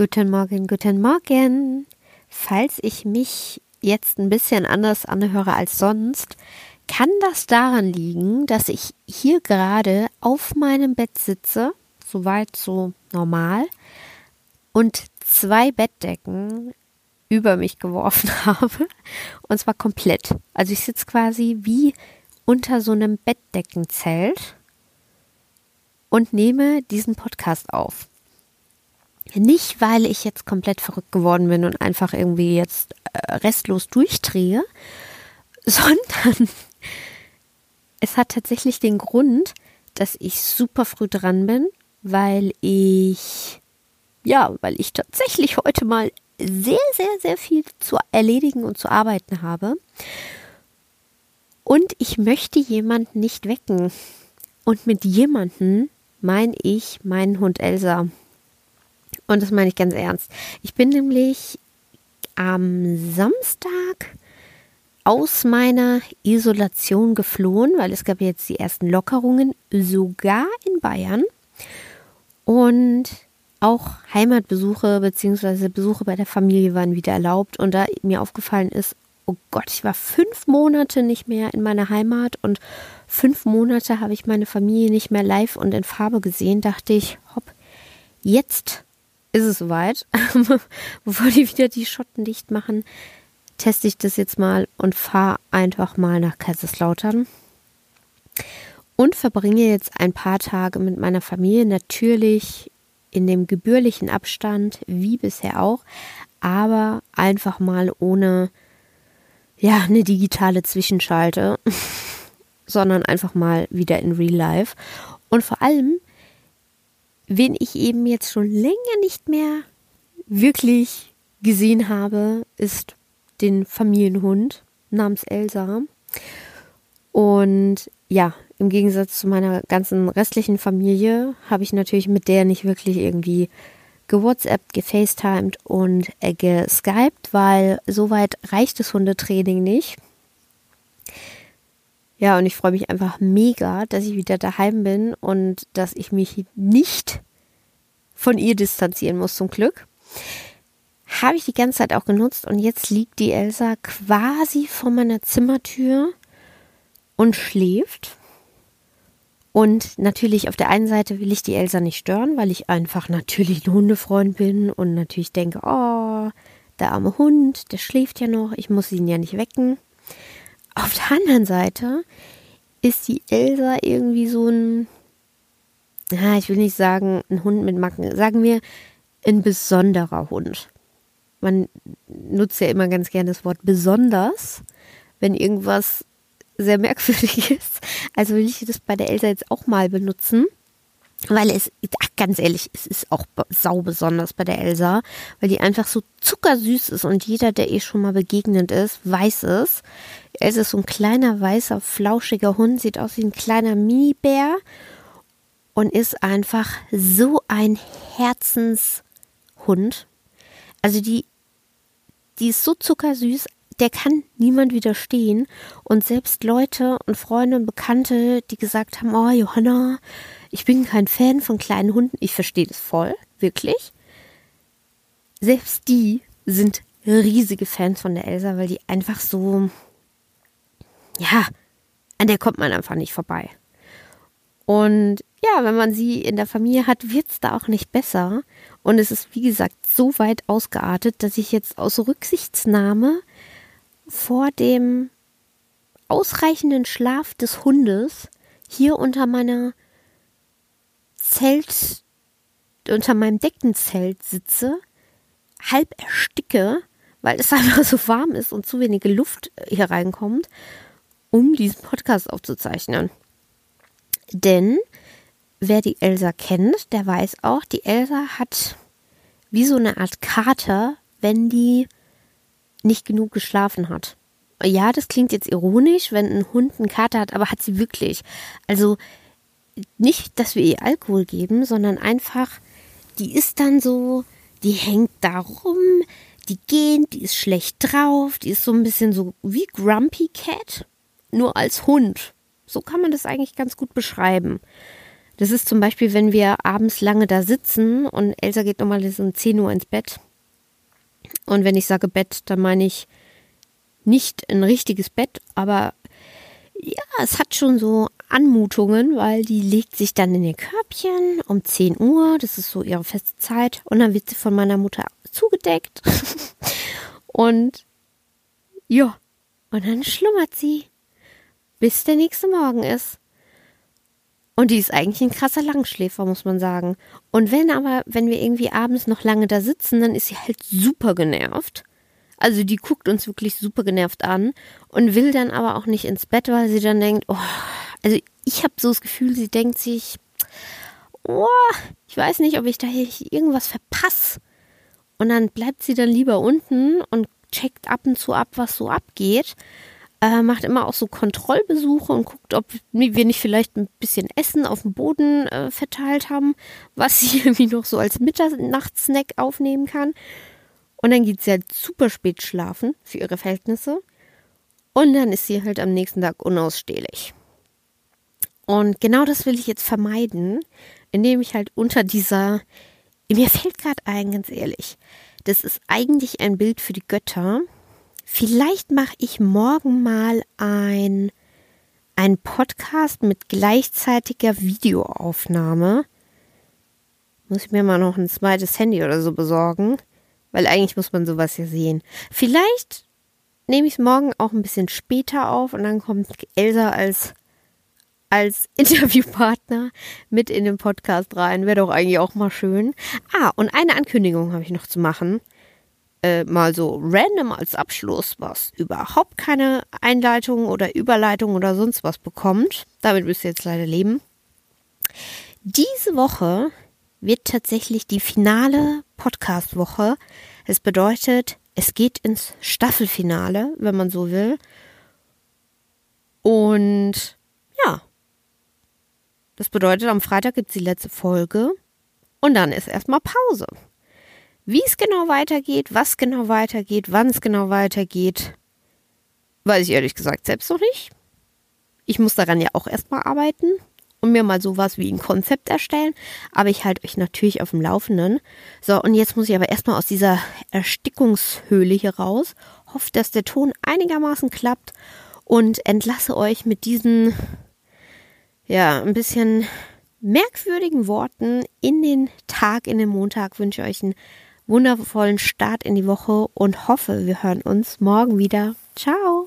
Guten Morgen, guten Morgen. Falls ich mich jetzt ein bisschen anders anhöre als sonst, kann das daran liegen, dass ich hier gerade auf meinem Bett sitze, soweit so normal, und zwei Bettdecken über mich geworfen habe. Und zwar komplett. Also ich sitze quasi wie unter so einem Bettdeckenzelt und nehme diesen Podcast auf. Nicht, weil ich jetzt komplett verrückt geworden bin und einfach irgendwie jetzt äh, restlos durchdrehe, sondern es hat tatsächlich den Grund, dass ich super früh dran bin, weil ich, ja, weil ich tatsächlich heute mal sehr, sehr, sehr viel zu erledigen und zu arbeiten habe. Und ich möchte jemanden nicht wecken. Und mit jemanden meine ich meinen Hund Elsa. Und das meine ich ganz ernst. Ich bin nämlich am Samstag aus meiner Isolation geflohen, weil es gab jetzt die ersten Lockerungen, sogar in Bayern. Und auch Heimatbesuche bzw. Besuche bei der Familie waren wieder erlaubt. Und da mir aufgefallen ist, oh Gott, ich war fünf Monate nicht mehr in meiner Heimat und fünf Monate habe ich meine Familie nicht mehr live und in Farbe gesehen, dachte ich, hopp, jetzt ist es soweit. Bevor die wieder die Schotten dicht machen, teste ich das jetzt mal und fahre einfach mal nach Kaiserslautern. Und verbringe jetzt ein paar Tage mit meiner Familie, natürlich in dem gebührlichen Abstand, wie bisher auch, aber einfach mal ohne ja, eine digitale Zwischenschalte, sondern einfach mal wieder in Real Life. Und vor allem wen ich eben jetzt schon länger nicht mehr wirklich gesehen habe, ist den Familienhund namens Elsa. Und ja, im Gegensatz zu meiner ganzen restlichen Familie habe ich natürlich mit der nicht wirklich irgendwie gewhatsappt, gefacetimed und äh, geskypt, weil soweit reicht das Hundetraining nicht. Ja, und ich freue mich einfach mega, dass ich wieder daheim bin und dass ich mich nicht von ihr distanzieren muss, zum Glück. Habe ich die ganze Zeit auch genutzt und jetzt liegt die Elsa quasi vor meiner Zimmertür und schläft. Und natürlich auf der einen Seite will ich die Elsa nicht stören, weil ich einfach natürlich ein Hundefreund bin und natürlich denke, oh, der arme Hund, der schläft ja noch, ich muss ihn ja nicht wecken. Auf der anderen Seite ist die Elsa irgendwie so ein, ja, ich will nicht sagen, ein Hund mit Macken, sagen wir ein besonderer Hund. Man nutzt ja immer ganz gerne das Wort besonders, wenn irgendwas sehr merkwürdig ist. Also will ich das bei der Elsa jetzt auch mal benutzen. Weil es, ganz ehrlich, es ist auch sau besonders bei der Elsa, weil die einfach so zuckersüß ist und jeder, der ihr schon mal begegnet ist, weiß es. Elsa ist so ein kleiner, weißer, flauschiger Hund, sieht aus wie ein kleiner Minibär und ist einfach so ein Herzenshund. Also die, die ist so zuckersüß, der kann niemand widerstehen. Und selbst Leute und Freunde und Bekannte, die gesagt haben, oh Johanna, ich bin kein Fan von kleinen Hunden, ich verstehe das voll, wirklich. Selbst die sind riesige Fans von der Elsa, weil die einfach so, ja, an der kommt man einfach nicht vorbei. Und ja, wenn man sie in der Familie hat, wird es da auch nicht besser. Und es ist, wie gesagt, so weit ausgeartet, dass ich jetzt aus Rücksichtsnahme vor dem ausreichenden Schlaf des Hundes hier unter meiner Zelt, unter meinem Deckenzelt sitze, halb ersticke, weil es einfach so warm ist und zu wenige Luft hier reinkommt, um diesen Podcast aufzuzeichnen. Denn wer die Elsa kennt, der weiß auch, die Elsa hat wie so eine Art Kater, wenn die nicht genug geschlafen hat. Ja, das klingt jetzt ironisch, wenn ein Hund einen Kater hat, aber hat sie wirklich. Also nicht, dass wir ihr Alkohol geben, sondern einfach, die ist dann so, die hängt da rum, die geht, die ist schlecht drauf, die ist so ein bisschen so wie Grumpy Cat, nur als Hund. So kann man das eigentlich ganz gut beschreiben. Das ist zum Beispiel, wenn wir abends lange da sitzen und Elsa geht normalerweise um 10 Uhr ins Bett. Und wenn ich sage Bett, dann meine ich nicht ein richtiges Bett, aber ja, es hat schon so Anmutungen, weil die legt sich dann in ihr Körbchen um 10 Uhr, das ist so ihre feste Zeit, und dann wird sie von meiner Mutter zugedeckt. und ja, und dann schlummert sie, bis der nächste Morgen ist. Und die ist eigentlich ein krasser Langschläfer, muss man sagen. Und wenn aber, wenn wir irgendwie abends noch lange da sitzen, dann ist sie halt super genervt. Also die guckt uns wirklich super genervt an und will dann aber auch nicht ins Bett, weil sie dann denkt, oh, also ich habe so das Gefühl, sie denkt sich, oh, ich weiß nicht, ob ich da irgendwas verpasse. Und dann bleibt sie dann lieber unten und checkt ab und zu ab, was so abgeht. Äh, macht immer auch so Kontrollbesuche und guckt, ob wir nicht vielleicht ein bisschen Essen auf dem Boden äh, verteilt haben, was sie irgendwie noch so als Mitternachtssnack aufnehmen kann. Und dann geht sie halt super spät schlafen für ihre Verhältnisse. Und dann ist sie halt am nächsten Tag unausstehlich. Und genau das will ich jetzt vermeiden, indem ich halt unter dieser, mir fällt gerade ein, ganz ehrlich, das ist eigentlich ein Bild für die Götter. Vielleicht mache ich morgen mal ein, ein Podcast mit gleichzeitiger Videoaufnahme. Muss ich mir mal noch ein zweites Handy oder so besorgen. Weil eigentlich muss man sowas ja sehen. Vielleicht nehme ich es morgen auch ein bisschen später auf und dann kommt Elsa als, als Interviewpartner mit in den Podcast rein. Wäre doch eigentlich auch mal schön. Ah, und eine Ankündigung habe ich noch zu machen. Äh, mal so random als Abschluss, was überhaupt keine Einleitung oder Überleitung oder sonst was bekommt. Damit müsst ihr jetzt leider leben. Diese Woche wird tatsächlich die finale Podcast-Woche. Es bedeutet, es geht ins Staffelfinale, wenn man so will. Und ja, das bedeutet, am Freitag gibt es die letzte Folge und dann ist erstmal Pause. Wie es genau weitergeht, was genau weitergeht, wann es genau weitergeht, weiß ich ehrlich gesagt selbst noch nicht. Ich muss daran ja auch erstmal arbeiten und mir mal sowas wie ein Konzept erstellen. Aber ich halte euch natürlich auf dem Laufenden. So, und jetzt muss ich aber erstmal aus dieser Erstickungshöhle hier raus. Hoffe, dass der Ton einigermaßen klappt und entlasse euch mit diesen, ja, ein bisschen merkwürdigen Worten in den Tag, in den Montag. Wünsche euch einen wundervollen Start in die Woche und hoffe, wir hören uns morgen wieder. Ciao!